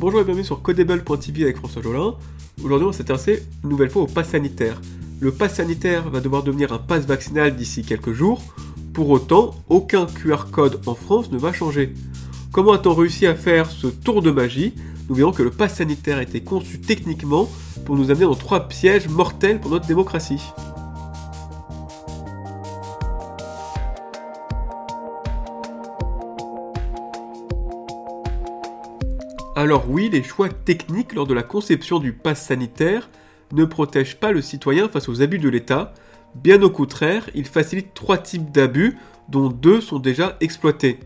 Bonjour et bienvenue sur Codable.tv avec François Jolin. Aujourd'hui, on va s'intéresser une nouvelle fois au pass sanitaire. Le pass sanitaire va devoir devenir un pass vaccinal d'ici quelques jours. Pour autant, aucun QR code en France ne va changer. Comment a-t-on réussi à faire ce tour de magie? Nous verrons que le pass sanitaire a été conçu techniquement pour nous amener dans trois pièges mortels pour notre démocratie. Alors oui, les choix techniques lors de la conception du pass sanitaire ne protègent pas le citoyen face aux abus de l'État. Bien au contraire, ils facilitent trois types d'abus, dont deux sont déjà exploités.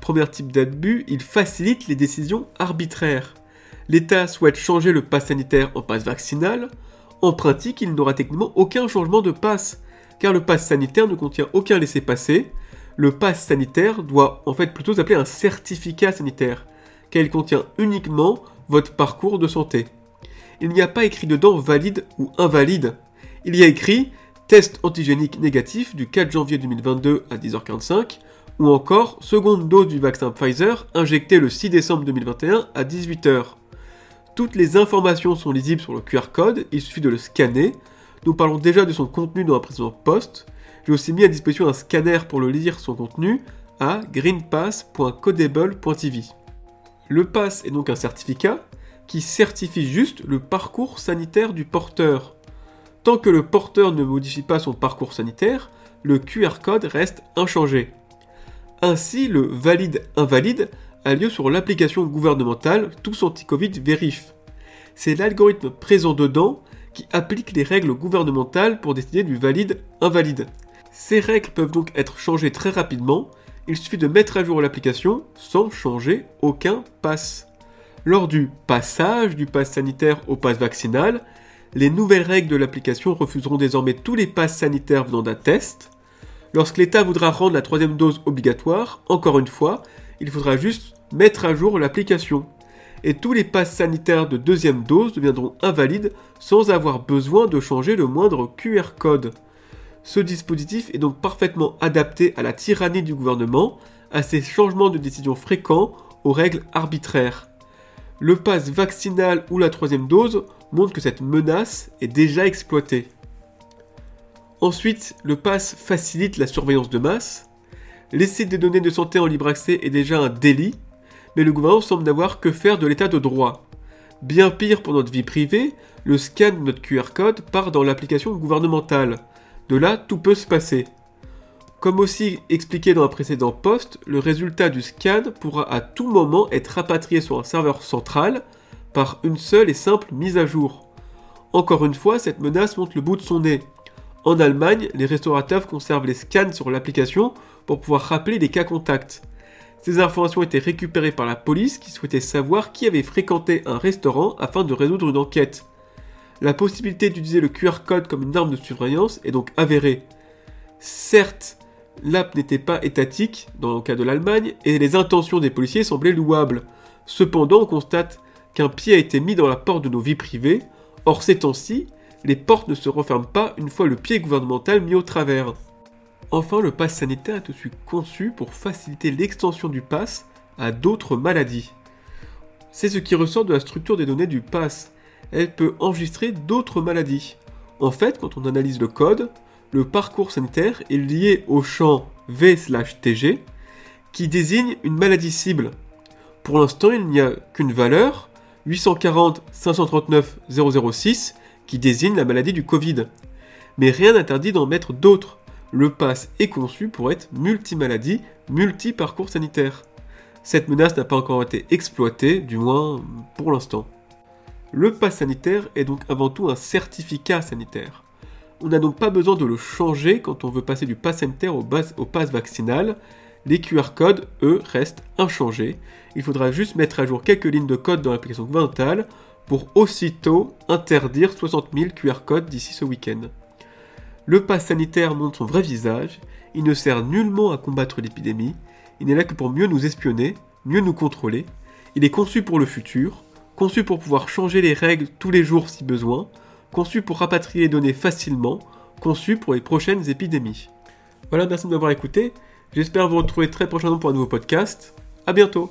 Premier type d'abus, il facilite les décisions arbitraires. L'État souhaite changer le pass sanitaire en pass vaccinal. En pratique, il n'aura techniquement aucun changement de passe, car le pass sanitaire ne contient aucun laissez-passer. Le pass sanitaire doit en fait plutôt s'appeler un certificat sanitaire qu'elle contient uniquement votre parcours de santé. Il n'y a pas écrit dedans valide ou invalide. Il y a écrit test antigénique négatif du 4 janvier 2022 à 10h45 ou encore seconde dose du vaccin Pfizer injecté le 6 décembre 2021 à 18h. Toutes les informations sont lisibles sur le QR code, il suffit de le scanner. Nous parlons déjà de son contenu dans un précédent post. J'ai aussi mis à disposition un scanner pour le lire son contenu à greenpass.codable.tv. Le pass est donc un certificat qui certifie juste le parcours sanitaire du porteur. Tant que le porteur ne modifie pas son parcours sanitaire, le QR code reste inchangé. Ainsi, le valide-invalide a lieu sur l'application gouvernementale Tous Anti-Covid. C'est l'algorithme présent dedans qui applique les règles gouvernementales pour décider du valide-invalide. Ces règles peuvent donc être changées très rapidement il suffit de mettre à jour l'application sans changer aucun pass. Lors du passage du pass sanitaire au pass vaccinal, les nouvelles règles de l'application refuseront désormais tous les passes sanitaires venant d'un test. Lorsque l'État voudra rendre la troisième dose obligatoire, encore une fois, il faudra juste mettre à jour l'application. Et tous les passes sanitaires de deuxième dose deviendront invalides sans avoir besoin de changer le moindre QR code. Ce dispositif est donc parfaitement adapté à la tyrannie du gouvernement, à ses changements de décision fréquents, aux règles arbitraires. Le pass vaccinal ou la troisième dose montre que cette menace est déjà exploitée. Ensuite, le pass facilite la surveillance de masse. Laisser des données de santé en libre accès est déjà un délit, mais le gouvernement semble n'avoir que faire de l'état de droit. Bien pire pour notre vie privée, le scan de notre QR code part dans l'application gouvernementale. De là, tout peut se passer. Comme aussi expliqué dans un précédent post, le résultat du scan pourra à tout moment être rapatrié sur un serveur central par une seule et simple mise à jour. Encore une fois, cette menace monte le bout de son nez. En Allemagne, les restaurateurs conservent les scans sur l'application pour pouvoir rappeler les cas contacts. Ces informations étaient récupérées par la police qui souhaitait savoir qui avait fréquenté un restaurant afin de résoudre une enquête. La possibilité d'utiliser le QR code comme une arme de surveillance est donc avérée. Certes, l'app n'était pas étatique dans le cas de l'Allemagne et les intentions des policiers semblaient louables. Cependant, on constate qu'un pied a été mis dans la porte de nos vies privées. Or, ces temps-ci, les portes ne se referment pas une fois le pied gouvernemental mis au travers. Enfin, le pass sanitaire est aussi conçu pour faciliter l'extension du pass à d'autres maladies. C'est ce qui ressort de la structure des données du pass elle peut enregistrer d'autres maladies. En fait, quand on analyse le code, le parcours sanitaire est lié au champ V/TG qui désigne une maladie cible. Pour l'instant, il n'y a qu'une valeur, 840 539 006, qui désigne la maladie du Covid. Mais rien n'interdit d'en mettre d'autres. Le pass est conçu pour être multi-maladie, multi-parcours sanitaire. Cette menace n'a pas encore été exploitée, du moins pour l'instant. Le pass sanitaire est donc avant tout un certificat sanitaire. On n'a donc pas besoin de le changer quand on veut passer du pass sanitaire au, pass vaccinal. Les QR codes, eux, restent inchangés. Il faudra juste mettre à jour quelques lignes de code dans l'application gouvernementale pour aussitôt interdire 60 000 QR codes d'ici ce week-end. Le pass sanitaire montre son vrai visage, il ne sert nullement à combattre l'épidémie, il n'est là que pour mieux nous espionner, mieux nous contrôler, il est conçu pour le futur, conçu pour pouvoir changer les règles tous les jours si besoin, conçu pour rapatrier les données facilement, conçu pour les prochaines épidémies. Voilà, merci de m'avoir écouté. J'espère vous retrouver très prochainement pour un nouveau podcast. A bientôt